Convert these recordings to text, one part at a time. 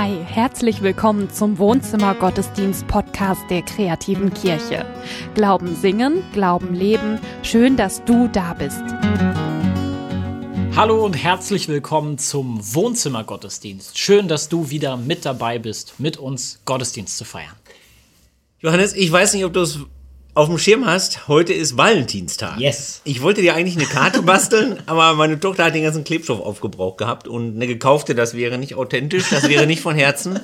Hi, herzlich willkommen zum Wohnzimmer Gottesdienst Podcast der kreativen Kirche. Glauben singen, Glauben leben. Schön, dass du da bist. Hallo und herzlich willkommen zum Wohnzimmer Gottesdienst. Schön, dass du wieder mit dabei bist, mit uns Gottesdienst zu feiern. Johannes, ich weiß nicht, ob du es auf dem Schirm hast, heute ist Valentinstag. Yes. Ich wollte dir eigentlich eine Karte basteln, aber meine Tochter hat den ganzen Klebstoff aufgebraucht gehabt und eine gekaufte, das wäre nicht authentisch, das wäre nicht von Herzen.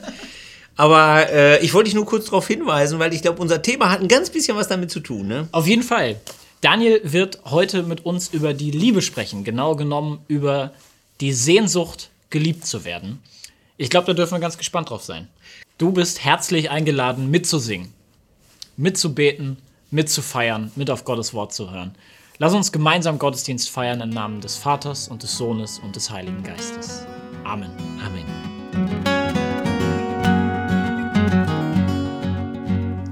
Aber äh, ich wollte dich nur kurz darauf hinweisen, weil ich glaube, unser Thema hat ein ganz bisschen was damit zu tun. Ne? Auf jeden Fall. Daniel wird heute mit uns über die Liebe sprechen, genau genommen über die Sehnsucht, geliebt zu werden. Ich glaube, da dürfen wir ganz gespannt drauf sein. Du bist herzlich eingeladen, mitzusingen, mitzubeten, mitzufeiern, mit auf Gottes Wort zu hören. Lass uns gemeinsam Gottesdienst feiern im Namen des Vaters und des Sohnes und des Heiligen Geistes. Amen. Amen.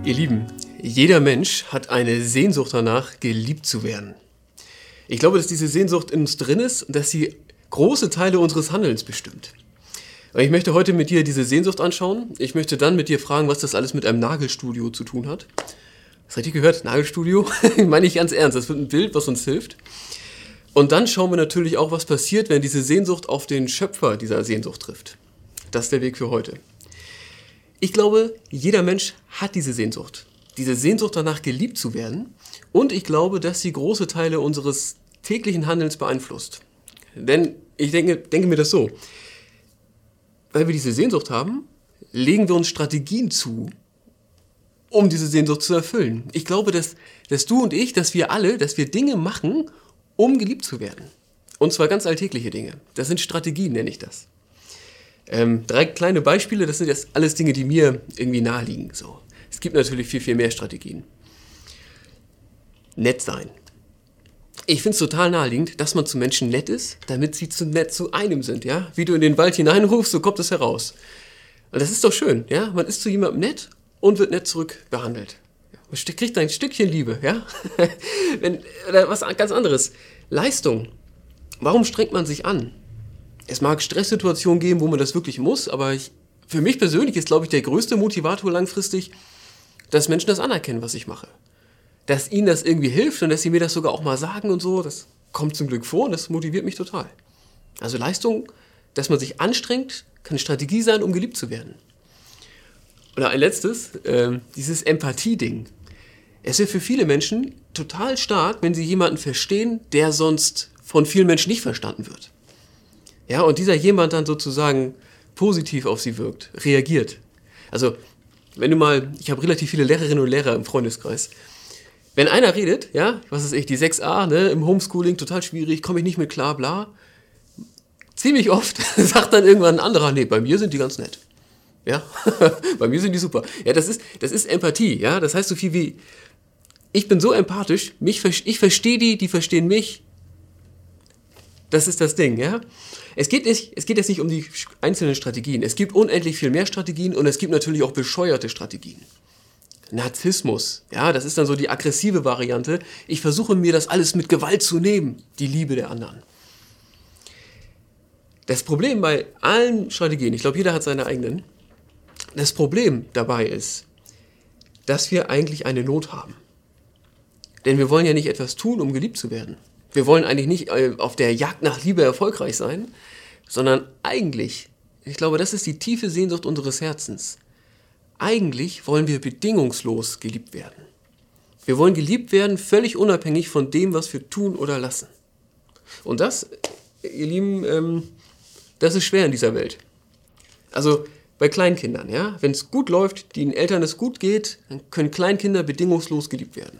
Ihr Lieben, jeder Mensch hat eine Sehnsucht danach, geliebt zu werden. Ich glaube, dass diese Sehnsucht in uns drin ist und dass sie große Teile unseres Handelns bestimmt. Und ich möchte heute mit dir diese Sehnsucht anschauen. Ich möchte dann mit dir fragen, was das alles mit einem Nagelstudio zu tun hat. Das ihr gehört? Nagelstudio? Meine ich ganz ernst. Das wird ein Bild, was uns hilft. Und dann schauen wir natürlich auch, was passiert, wenn diese Sehnsucht auf den Schöpfer dieser Sehnsucht trifft. Das ist der Weg für heute. Ich glaube, jeder Mensch hat diese Sehnsucht. Diese Sehnsucht danach geliebt zu werden. Und ich glaube, dass sie große Teile unseres täglichen Handelns beeinflusst. Denn ich denke, denke mir das so. Weil wir diese Sehnsucht haben, legen wir uns Strategien zu, um diese Sehnsucht zu erfüllen. Ich glaube, dass, dass du und ich, dass wir alle, dass wir Dinge machen, um geliebt zu werden. Und zwar ganz alltägliche Dinge. Das sind Strategien, nenne ich das. Ähm, drei kleine Beispiele, das sind jetzt alles Dinge, die mir irgendwie naheliegen. So. Es gibt natürlich viel, viel mehr Strategien. Nett sein. Ich finde es total naheliegend, dass man zu Menschen nett ist, damit sie zu nett zu einem sind, ja? Wie du in den Wald hineinrufst, so kommt es heraus. Und das ist doch schön, ja? Man ist zu jemandem nett und wird nett zurück behandelt. Man kriegt ein Stückchen Liebe, ja? Wenn, oder was ganz anderes. Leistung. Warum strengt man sich an? Es mag Stresssituationen geben, wo man das wirklich muss, aber ich, für mich persönlich ist, glaube ich, der größte Motivator langfristig, dass Menschen das anerkennen, was ich mache. Dass ihnen das irgendwie hilft und dass sie mir das sogar auch mal sagen und so, das kommt zum Glück vor und das motiviert mich total. Also Leistung, dass man sich anstrengt, kann eine Strategie sein, um geliebt zu werden. Oder ein letztes, äh, dieses Empathie-Ding. Es ist für viele Menschen total stark, wenn sie jemanden verstehen, der sonst von vielen Menschen nicht verstanden wird. Ja, und dieser jemand dann sozusagen positiv auf sie wirkt, reagiert. Also, wenn du mal, ich habe relativ viele Lehrerinnen und Lehrer im Freundeskreis. Wenn einer redet, ja, was ist ich, die 6a, ne, im Homeschooling total schwierig, komme ich nicht mit klar, bla. Ziemlich oft sagt dann irgendwann ein anderer, nee, bei mir sind die ganz nett. Ja, bei mir sind die super. Ja, das ist, das ist Empathie, ja. Das heißt so viel wie, ich bin so empathisch, mich, ich verstehe die, die verstehen mich. Das ist das Ding, ja. Es geht, nicht, es geht jetzt nicht um die einzelnen Strategien. Es gibt unendlich viel mehr Strategien und es gibt natürlich auch bescheuerte Strategien. Narzissmus, ja, das ist dann so die aggressive Variante. Ich versuche mir das alles mit Gewalt zu nehmen, die Liebe der anderen. Das Problem bei allen Strategien, ich glaube, jeder hat seine eigenen, das Problem dabei ist, dass wir eigentlich eine Not haben. Denn wir wollen ja nicht etwas tun, um geliebt zu werden. Wir wollen eigentlich nicht äh, auf der Jagd nach Liebe erfolgreich sein, sondern eigentlich, ich glaube, das ist die tiefe Sehnsucht unseres Herzens. Eigentlich wollen wir bedingungslos geliebt werden. Wir wollen geliebt werden, völlig unabhängig von dem, was wir tun oder lassen. Und das, ihr Lieben, ähm, das ist schwer in dieser Welt. Also bei Kleinkindern, ja, wenn es gut läuft, den Eltern es gut geht, dann können Kleinkinder bedingungslos geliebt werden.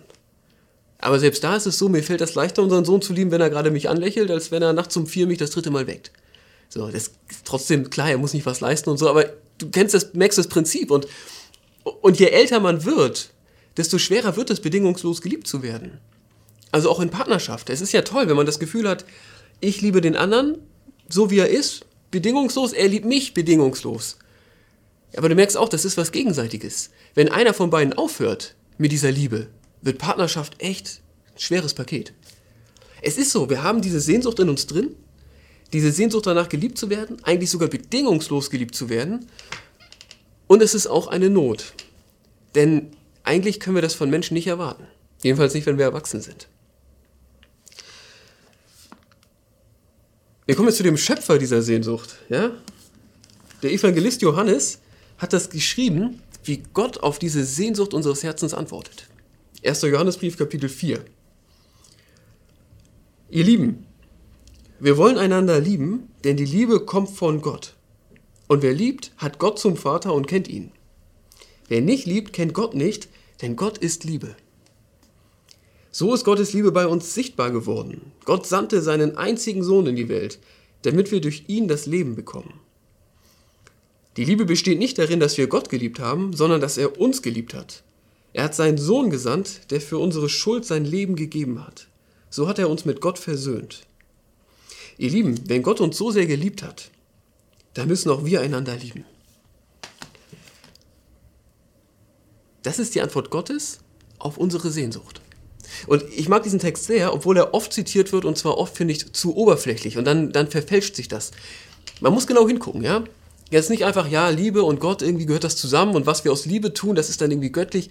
Aber selbst da ist es so, mir fällt das leichter, unseren Sohn zu lieben, wenn er gerade mich anlächelt, als wenn er nachts um vier mich das dritte Mal weckt. So, das ist trotzdem, klar, er muss nicht was leisten und so, aber du kennst das, merkst das Prinzip und, und je älter man wird, desto schwerer wird es, bedingungslos geliebt zu werden. Also auch in Partnerschaft. Es ist ja toll, wenn man das Gefühl hat, ich liebe den anderen, so wie er ist, bedingungslos, er liebt mich bedingungslos. Aber du merkst auch, das ist was Gegenseitiges. Wenn einer von beiden aufhört mit dieser Liebe, wird Partnerschaft echt ein schweres Paket. Es ist so, wir haben diese Sehnsucht in uns drin, Diese Sehnsucht danach, geliebt zu werden, eigentlich sogar bedingungslos geliebt zu werden. Und es ist auch eine Not. Denn eigentlich können wir das von Menschen nicht erwarten. Jedenfalls nicht, wenn wir erwachsen sind. Wir kommen jetzt zu dem Schöpfer dieser Sehnsucht. Ja? Der Evangelist Johannes hat das geschrieben, wie Gott auf diese Sehnsucht unseres Herzens antwortet. 1. Johannesbrief, Kapitel 4. Ihr Lieben, wir wollen einander lieben, denn die Liebe kommt von Gott. Und wer liebt, hat Gott zum Vater und kennt ihn. Wer nicht liebt, kennt Gott nicht, denn Gott ist Liebe. So ist Gottes Liebe bei uns sichtbar geworden. Gott sandte seinen einzigen Sohn in die Welt, damit wir durch ihn das Leben bekommen. Die Liebe besteht nicht darin, dass wir Gott geliebt haben, sondern dass er uns geliebt hat. Er hat seinen Sohn gesandt, der für unsere Schuld sein Leben gegeben hat. So hat er uns mit Gott versöhnt. Ihr Lieben, wenn Gott uns so sehr geliebt hat, dann müssen auch wir einander lieben. Das ist die Antwort Gottes auf unsere Sehnsucht. Und ich mag diesen Text sehr, obwohl er oft zitiert wird und zwar oft, finde ich, zu oberflächlich und dann, dann verfälscht sich das. Man muss genau hingucken, ja? Jetzt nicht einfach, ja, Liebe und Gott, irgendwie gehört das zusammen und was wir aus Liebe tun, das ist dann irgendwie göttlich.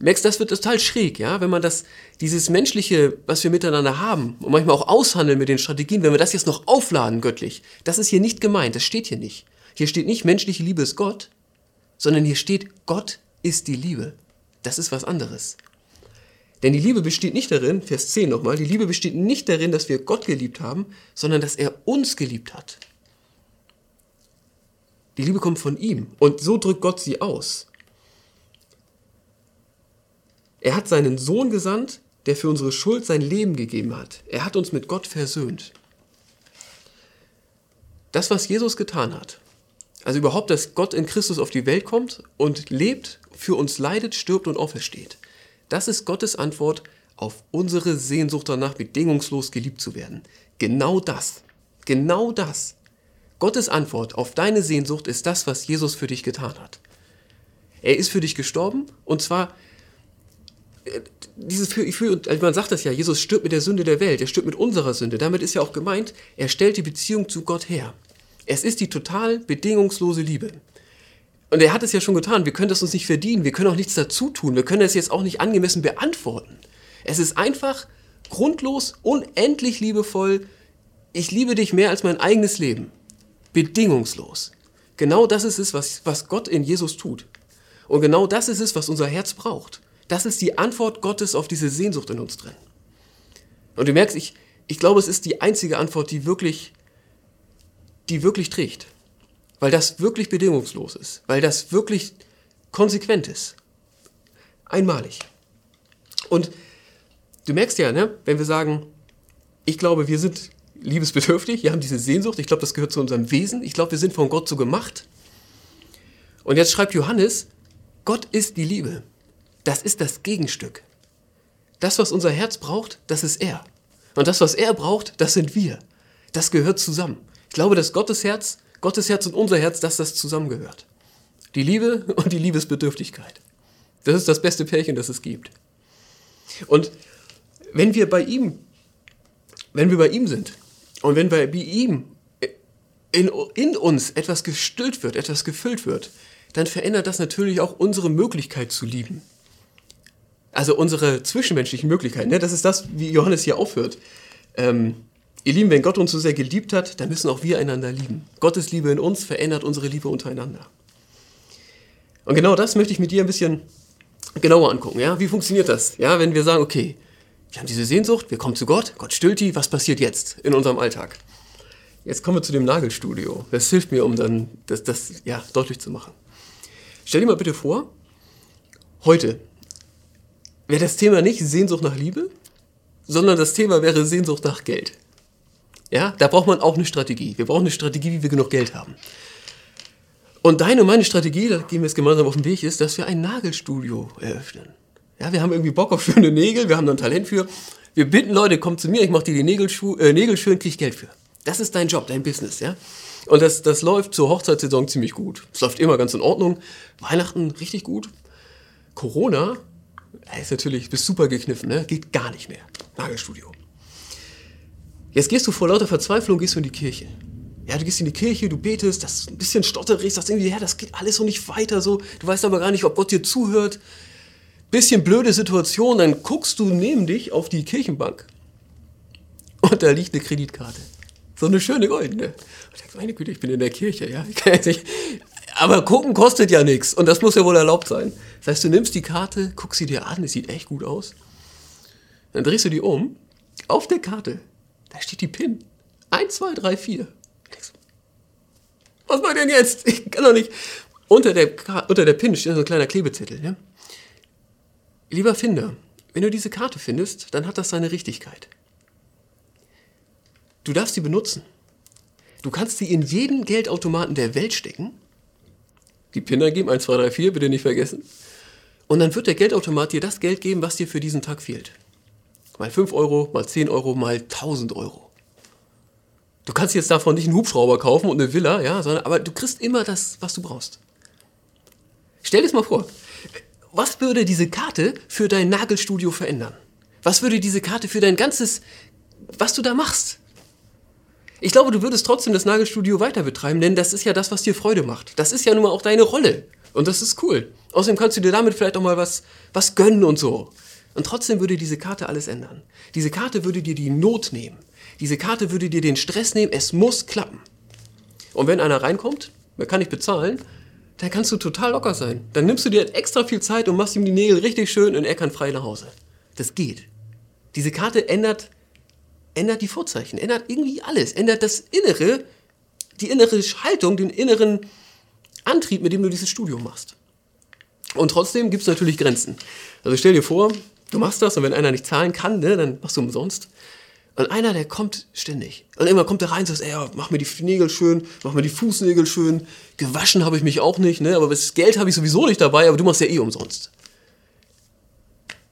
Merkst, das wird total schräg, ja, wenn man das, dieses Menschliche, was wir miteinander haben und manchmal auch aushandeln mit den Strategien, wenn wir das jetzt noch aufladen göttlich, das ist hier nicht gemeint, das steht hier nicht. Hier steht nicht menschliche Liebe ist Gott, sondern hier steht Gott ist die Liebe. Das ist was anderes. Denn die Liebe besteht nicht darin, Vers 10 nochmal, die Liebe besteht nicht darin, dass wir Gott geliebt haben, sondern dass er uns geliebt hat. Die Liebe kommt von ihm und so drückt Gott sie aus. Er hat seinen Sohn gesandt, der für unsere Schuld sein Leben gegeben hat. Er hat uns mit Gott versöhnt. Das, was Jesus getan hat, also überhaupt, dass Gott in Christus auf die Welt kommt und lebt, für uns leidet, stirbt und aufersteht. Das ist Gottes Antwort auf unsere Sehnsucht danach, bedingungslos geliebt zu werden. Genau das. Genau das. Gottes Antwort auf deine Sehnsucht ist das, was Jesus für dich getan hat. Er ist für dich gestorben und zwar äh, dieses für, also man sagt das ja, Jesus stirbt mit der Sünde der Welt, er stirbt mit unserer Sünde. Damit ist ja auch gemeint, er stellt die Beziehung zu Gott her. Es ist die total bedingungslose Liebe. Und er hat es ja schon getan. Wir können das uns nicht verdienen. Wir können auch nichts dazu tun. Wir können das jetzt auch nicht angemessen beantworten. Es ist einfach grundlos, unendlich liebevoll. Ich liebe dich mehr als mein eigenes Leben. Bedingungslos. Genau das ist es, was, was Gott in Jesus tut. Und genau das ist es, was unser Herz braucht. Das ist die Antwort Gottes auf diese Sehnsucht in uns drin. Und du merkst, ich, ich glaube, es ist die einzige Antwort, die wirklich, die wirklich trägt weil das wirklich bedingungslos ist, weil das wirklich konsequent ist. Einmalig. Und du merkst ja, ne, wenn wir sagen, ich glaube, wir sind liebesbedürftig, wir haben diese Sehnsucht, ich glaube, das gehört zu unserem Wesen, ich glaube, wir sind von Gott so gemacht. Und jetzt schreibt Johannes, Gott ist die Liebe. Das ist das Gegenstück. Das, was unser Herz braucht, das ist er. Und das, was er braucht, das sind wir. Das gehört zusammen. Ich glaube, dass Gottes Herz Gottes Herz und unser Herz, dass das zusammengehört. Die Liebe und die Liebesbedürftigkeit. Das ist das beste Pärchen, das es gibt. Und wenn wir bei ihm, wenn wir bei ihm sind und wenn bei ihm in, in uns etwas gestillt wird, etwas gefüllt wird, dann verändert das natürlich auch unsere Möglichkeit zu lieben. Also unsere zwischenmenschlichen Möglichkeiten. Ne? Das ist das, wie Johannes hier aufhört. Ähm, Ihr Lieben, wenn Gott uns so sehr geliebt hat, dann müssen auch wir einander lieben. Gottes Liebe in uns verändert unsere Liebe untereinander. Und genau das möchte ich mit dir ein bisschen genauer angucken. Ja? Wie funktioniert das? Ja, wenn wir sagen, okay, wir haben diese Sehnsucht, wir kommen zu Gott, Gott stillt die, was passiert jetzt in unserem Alltag? Jetzt kommen wir zu dem Nagelstudio. Das hilft mir, um dann das, das ja, deutlich zu machen. Stell dir mal bitte vor, heute wäre das Thema nicht Sehnsucht nach Liebe, sondern das Thema wäre Sehnsucht nach Geld. Ja, da braucht man auch eine Strategie. Wir brauchen eine Strategie, wie wir genug Geld haben. Und deine und meine Strategie, da gehen wir jetzt gemeinsam auf den Weg, ist, dass wir ein Nagelstudio eröffnen. Ja, wir haben irgendwie Bock auf schöne Nägel, wir haben da ein Talent für. Wir bitten Leute, kommt zu mir, ich mache dir die Nägel, äh, Nägel schön, krieg Geld für. Das ist dein Job, dein Business, ja. Und das, das läuft zur Hochzeitssaison ziemlich gut. Es läuft immer ganz in Ordnung. Weihnachten richtig gut. Corona ist natürlich, bist super gekniffen, ne? geht gar nicht mehr. Nagelstudio. Jetzt gehst du vor lauter Verzweiflung, gehst du in die Kirche. Ja, du gehst in die Kirche, du betest, das ist ein bisschen stotterig, sagst irgendwie, ja, das geht alles so nicht weiter so. Du weißt aber gar nicht, ob Gott dir zuhört. Bisschen blöde Situation, dann guckst du neben dich auf die Kirchenbank und da liegt eine Kreditkarte. So eine schöne goldene. Und ich denke, meine Güte, ich bin in der Kirche, ja. Ich. Aber gucken kostet ja nichts und das muss ja wohl erlaubt sein. Das heißt, du nimmst die Karte, guckst sie dir an, es sieht echt gut aus. Dann drehst du die um. Auf der Karte, da steht die PIN. 1, 2, 3, 4. Was macht denn jetzt? Ich kann doch nicht. Unter der, unter der PIN steht so ein kleiner Klebezettel. Ja? Lieber Finder, wenn du diese Karte findest, dann hat das seine Richtigkeit. Du darfst sie benutzen. Du kannst sie in jeden Geldautomaten der Welt stecken. Die PIN eingeben, 1, 2, 3, 4, bitte nicht vergessen. Und dann wird der Geldautomat dir das Geld geben, was dir für diesen Tag fehlt. Mal 5 Euro, mal 10 Euro, mal 1000 Euro. Du kannst jetzt davon nicht einen Hubschrauber kaufen und eine Villa, ja, sondern, aber du kriegst immer das, was du brauchst. Stell dir das mal vor. Was würde diese Karte für dein Nagelstudio verändern? Was würde diese Karte für dein ganzes, was du da machst? Ich glaube, du würdest trotzdem das Nagelstudio weiter betreiben, denn das ist ja das, was dir Freude macht. Das ist ja nun mal auch deine Rolle. Und das ist cool. Außerdem kannst du dir damit vielleicht auch mal was, was gönnen und so. Und trotzdem würde diese Karte alles ändern. Diese Karte würde dir die Not nehmen. Diese Karte würde dir den Stress nehmen. Es muss klappen. Und wenn einer reinkommt, der kann nicht bezahlen, dann kannst du total locker sein. Dann nimmst du dir extra viel Zeit und machst ihm die Nägel richtig schön und er kann frei nach Hause. Das geht. Diese Karte ändert, ändert die Vorzeichen, ändert irgendwie alles, ändert das Innere, die innere Haltung, den inneren Antrieb, mit dem du dieses Studium machst. Und trotzdem gibt es natürlich Grenzen. Also stell dir vor, du machst das und wenn einer nicht zahlen kann, ne, dann machst du umsonst. Und einer, der kommt ständig. Und immer kommt er rein und sagt, ey, mach mir die Nägel schön, mach mir die Fußnägel schön. Gewaschen habe ich mich auch nicht, ne? aber das Geld habe ich sowieso nicht dabei, aber du machst ja eh umsonst.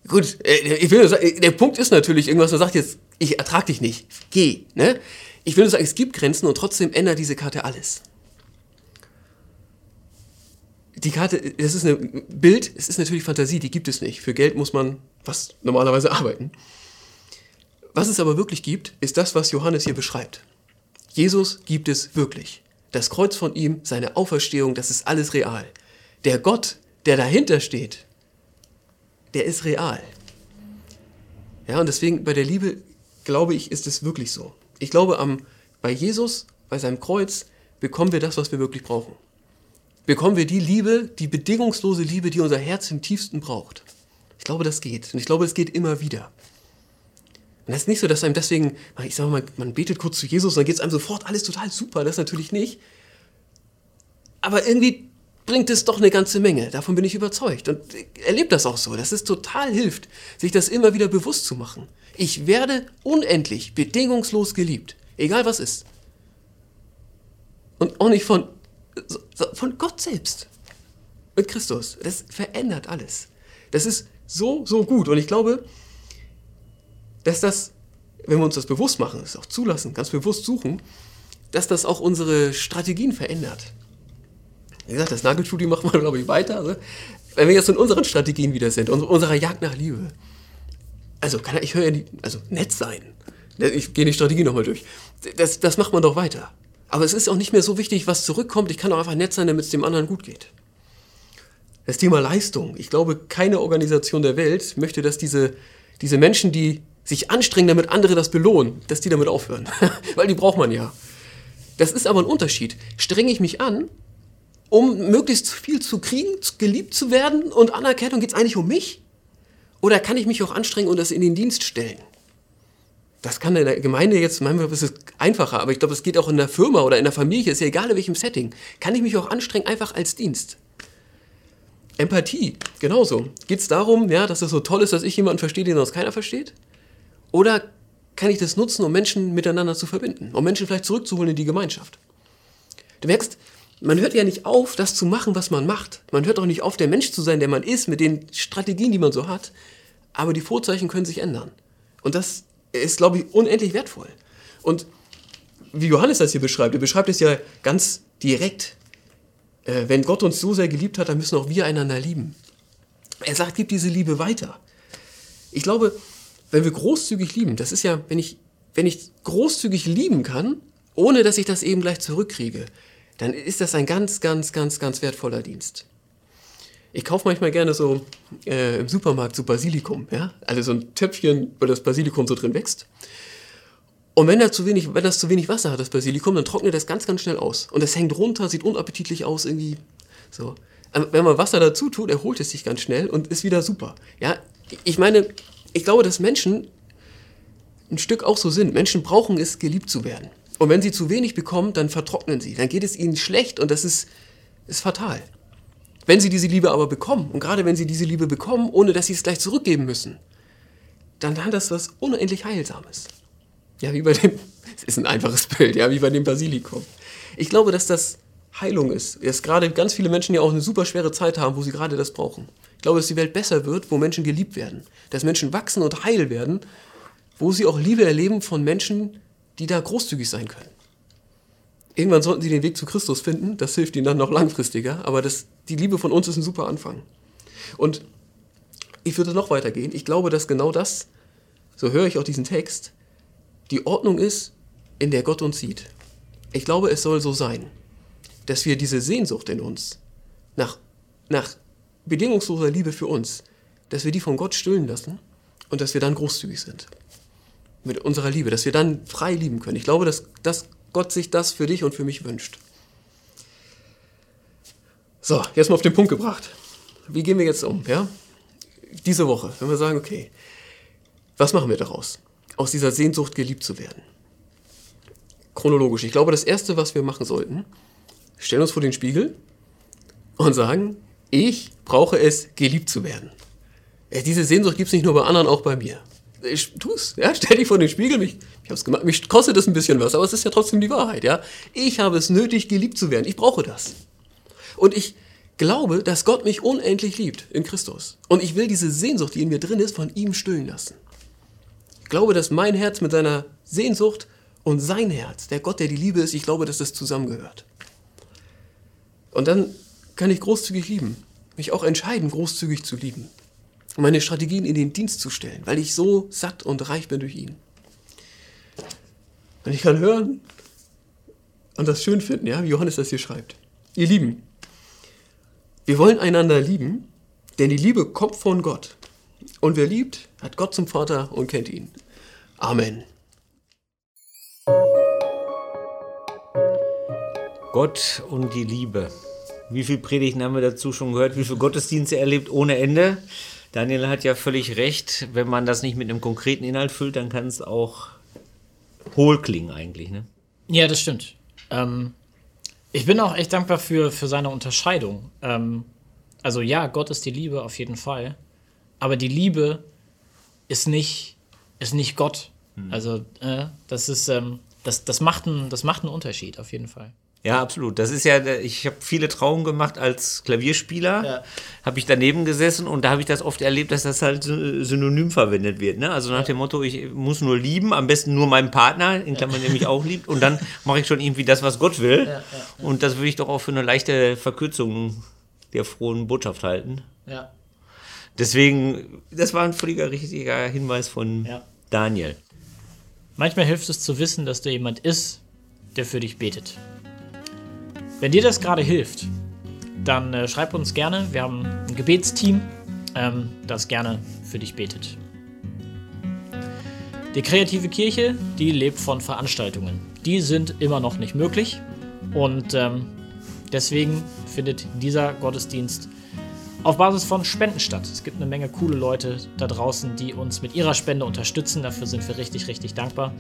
Gut, äh, ich will nur sagen, der Punkt ist natürlich irgendwas, man sagt jetzt, ich ertrag dich nicht, geh. Ne? Ich will nur sagen, es gibt Grenzen und trotzdem ändert diese Karte alles. Die Karte, das ist ein Bild, es ist natürlich Fantasie, die gibt es nicht. Für Geld muss man was normalerweise arbeiten. Was es aber wirklich gibt, ist das, was Johannes hier beschreibt. Jesus gibt es wirklich. Das Kreuz von ihm, seine Auferstehung, das ist alles real. Der Gott, der dahinter steht, der ist real. Ja, und deswegen bei der Liebe, glaube ich, ist es wirklich so. Ich glaube, am, bei Jesus, bei seinem Kreuz, bekommen wir das, was wir wirklich brauchen. Bekommen wir die Liebe, die bedingungslose Liebe, die unser Herz im tiefsten braucht. Ich glaube, das geht. Und ich glaube, es geht immer wieder. Und das ist nicht so, dass einem deswegen, ich sage mal, man betet kurz zu Jesus und dann geht es einem sofort alles total super. Das natürlich nicht. Aber irgendwie bringt es doch eine ganze Menge. Davon bin ich überzeugt. Und erlebt das auch so, dass es total hilft, sich das immer wieder bewusst zu machen. Ich werde unendlich, bedingungslos geliebt. Egal was ist. Und auch nicht von, von Gott selbst. Mit Christus. Das verändert alles. Das ist so, so gut. Und ich glaube, dass das, wenn wir uns das bewusst machen, das auch zulassen, ganz bewusst suchen, dass das auch unsere Strategien verändert. Wie gesagt, das Nagelstudio machen wir, glaube ich, weiter. Also, wenn wir jetzt in unseren Strategien wieder sind, unserer Jagd nach Liebe. Also, kann, ich höre ja nicht, also nett sein. Ich gehe die Strategie nochmal durch. Das, das macht man doch weiter. Aber es ist auch nicht mehr so wichtig, was zurückkommt. Ich kann auch einfach nett sein, damit es dem anderen gut geht. Das Thema Leistung. Ich glaube, keine Organisation der Welt möchte, dass diese, diese Menschen, die sich anstrengen, damit andere das belohnen, dass die damit aufhören. Weil die braucht man ja. Das ist aber ein Unterschied. Strenge ich mich an, um möglichst viel zu kriegen, geliebt zu werden und Anerkennung, geht es eigentlich um mich? Oder kann ich mich auch anstrengen und das in den Dienst stellen? Das kann in der Gemeinde jetzt, manchmal ist es einfacher, aber ich glaube, es geht auch in der Firma oder in der Familie, ist ja egal in welchem Setting. Kann ich mich auch anstrengen, einfach als Dienst? Empathie, genauso. Geht es darum, ja, dass es so toll ist, dass ich jemanden verstehe, den sonst keiner versteht? Oder kann ich das nutzen, um Menschen miteinander zu verbinden, um Menschen vielleicht zurückzuholen in die Gemeinschaft? Du merkst, man hört ja nicht auf, das zu machen, was man macht. Man hört auch nicht auf, der Mensch zu sein, der man ist, mit den Strategien, die man so hat. Aber die Vorzeichen können sich ändern. Und das ist, glaube ich, unendlich wertvoll. Und wie Johannes das hier beschreibt, er beschreibt es ja ganz direkt. Äh, wenn Gott uns so sehr geliebt hat, dann müssen auch wir einander lieben. Er sagt, gib diese Liebe weiter. Ich glaube, wenn wir großzügig lieben, das ist ja, wenn ich wenn ich großzügig lieben kann, ohne dass ich das eben gleich zurückkriege, dann ist das ein ganz, ganz, ganz, ganz wertvoller Dienst. Ich kaufe manchmal gerne so äh, im Supermarkt so Basilikum, ja, also so ein Töpfchen, wo das Basilikum so drin wächst. Und wenn, da zu wenig, wenn das zu wenig Wasser hat, das Basilikum, dann trocknet das ganz, ganz schnell aus. Und das hängt runter, sieht unappetitlich aus, irgendwie so. Aber Wenn man Wasser dazu tut, erholt es sich ganz schnell und ist wieder super. Ja, ich meine, ich glaube, dass Menschen ein Stück auch so sind. Menschen brauchen es, geliebt zu werden. Und wenn sie zu wenig bekommen, dann vertrocknen sie. Dann geht es ihnen schlecht und das ist, ist fatal. Wenn sie diese Liebe aber bekommen, und gerade wenn sie diese Liebe bekommen, ohne dass sie es gleich zurückgeben müssen, dann hat das was unendlich Heilsames. Ja, wie bei dem, es ist ein einfaches Bild, ja, wie bei dem Basilikum. Ich glaube, dass das Heilung ist. Dass gerade ganz viele Menschen ja auch eine super schwere Zeit haben, wo sie gerade das brauchen. Ich glaube, dass die Welt besser wird, wo Menschen geliebt werden. Dass Menschen wachsen und heil werden, wo sie auch Liebe erleben von Menschen, die da großzügig sein können. Irgendwann sollten sie den Weg zu Christus finden, das hilft ihnen dann noch langfristiger, aber das, die Liebe von uns ist ein super Anfang. Und ich würde noch weitergehen. Ich glaube, dass genau das, so höre ich auch diesen Text, die Ordnung ist, in der Gott uns sieht. Ich glaube, es soll so sein, dass wir diese Sehnsucht in uns nach, nach bedingungsloser Liebe für uns, dass wir die von Gott stillen lassen und dass wir dann großzügig sind mit unserer Liebe, dass wir dann frei lieben können. Ich glaube, dass, dass Gott sich das für dich und für mich wünscht. So, jetzt mal auf den Punkt gebracht. Wie gehen wir jetzt um? Ja? Diese Woche, wenn wir sagen, okay, was machen wir daraus? Aus dieser Sehnsucht geliebt zu werden. Chronologisch. Ich glaube, das Erste, was wir machen sollten, stellen uns vor den Spiegel und sagen, ich brauche es, geliebt zu werden. Diese Sehnsucht gibt es nicht nur bei anderen, auch bei mir ich tu's, ja, stell dich vor den Spiegel, mich, ich hab's gemacht, mich kostet das ein bisschen was, aber es ist ja trotzdem die Wahrheit, ja. Ich habe es nötig, geliebt zu werden. Ich brauche das. Und ich glaube, dass Gott mich unendlich liebt in Christus. Und ich will diese Sehnsucht, die in mir drin ist, von ihm stillen lassen. Ich glaube, dass mein Herz mit seiner Sehnsucht und sein Herz, der Gott, der die Liebe ist, ich glaube, dass das zusammengehört. Und dann kann ich großzügig lieben, mich auch entscheiden, großzügig zu lieben und meine Strategien in den Dienst zu stellen, weil ich so satt und reich bin durch ihn. Und ich kann hören und das schön finden, ja, wie Johannes das hier schreibt. Ihr Lieben, wir wollen einander lieben, denn die Liebe kommt von Gott. Und wer liebt, hat Gott zum Vater und kennt ihn. Amen. Gott und die Liebe. Wie viele Predigten haben wir dazu schon gehört? Wie viele Gottesdienste erlebt ohne Ende? Daniel hat ja völlig recht, wenn man das nicht mit einem konkreten Inhalt füllt, dann kann es auch hohl klingen eigentlich. Ne? Ja, das stimmt. Ähm, ich bin auch echt dankbar für, für seine Unterscheidung. Ähm, also ja, Gott ist die Liebe auf jeden Fall, aber die Liebe ist nicht, ist nicht Gott. Hm. Also äh, das ist, ähm, das, das, macht ein, das macht einen Unterschied auf jeden Fall. Ja, absolut. Das ist ja, ich habe viele Trauungen gemacht als Klavierspieler, ja. habe ich daneben gesessen und da habe ich das oft erlebt, dass das halt synonym verwendet wird. Ne? Also nach ja. dem Motto, ich muss nur lieben, am besten nur meinen Partner, in Klammern, der mich auch liebt, und dann mache ich schon irgendwie das, was Gott will. Ja, und das würde ich doch auch für eine leichte Verkürzung der frohen Botschaft halten. Ja. Deswegen, das war ein völliger richtiger Hinweis von Daniel. Manchmal hilft es zu wissen, dass da jemand ist, der für dich betet. Wenn dir das gerade hilft, dann äh, schreib uns gerne. Wir haben ein Gebetsteam, ähm, das gerne für dich betet. Die kreative Kirche, die lebt von Veranstaltungen. Die sind immer noch nicht möglich und ähm, deswegen findet dieser Gottesdienst auf Basis von Spenden statt. Es gibt eine Menge coole Leute da draußen, die uns mit ihrer Spende unterstützen. Dafür sind wir richtig, richtig dankbar.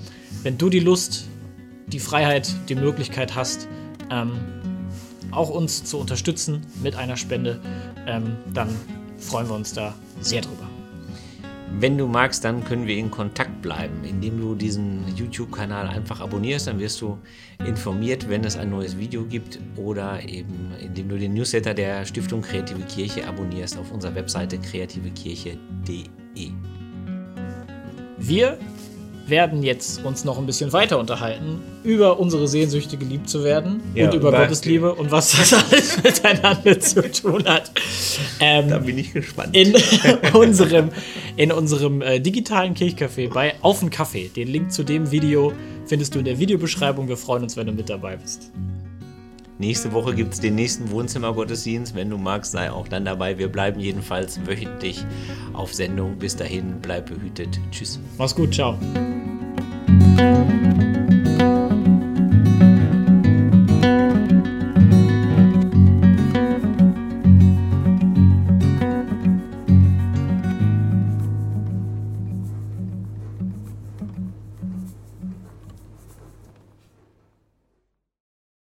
Wenn du die Lust, die Freiheit, die Möglichkeit hast, ähm, auch uns zu unterstützen mit einer Spende, ähm, dann freuen wir uns da sehr drüber. Wenn du magst, dann können wir in Kontakt bleiben, indem du diesen YouTube-Kanal einfach abonnierst. Dann wirst du informiert, wenn es ein neues Video gibt oder eben indem du den Newsletter der Stiftung Kreative Kirche abonnierst auf unserer Webseite kreativekirche.de. Wir werden jetzt uns noch ein bisschen weiter unterhalten über unsere Sehnsüchte, geliebt zu werden Ja, und über Gottes Liebe und was das alles miteinander zu tun hat. Ähm, Da bin ich gespannt. in unserem, in unserem äh, digitalen Kirchcafé bei Auf den Kaffee. Den Link zu dem Video findest du in der Videobeschreibung. Wir freuen uns, wenn du mit dabei bist. Nächste Woche gibt es den nächsten Wohnzimmergottesdienst. Wenn du magst, sei auch dann dabei. Wir bleiben jedenfalls wöchentlich auf Sendung. Bis dahin, bleib behütet. Tschüss. Mach's gut, ciao.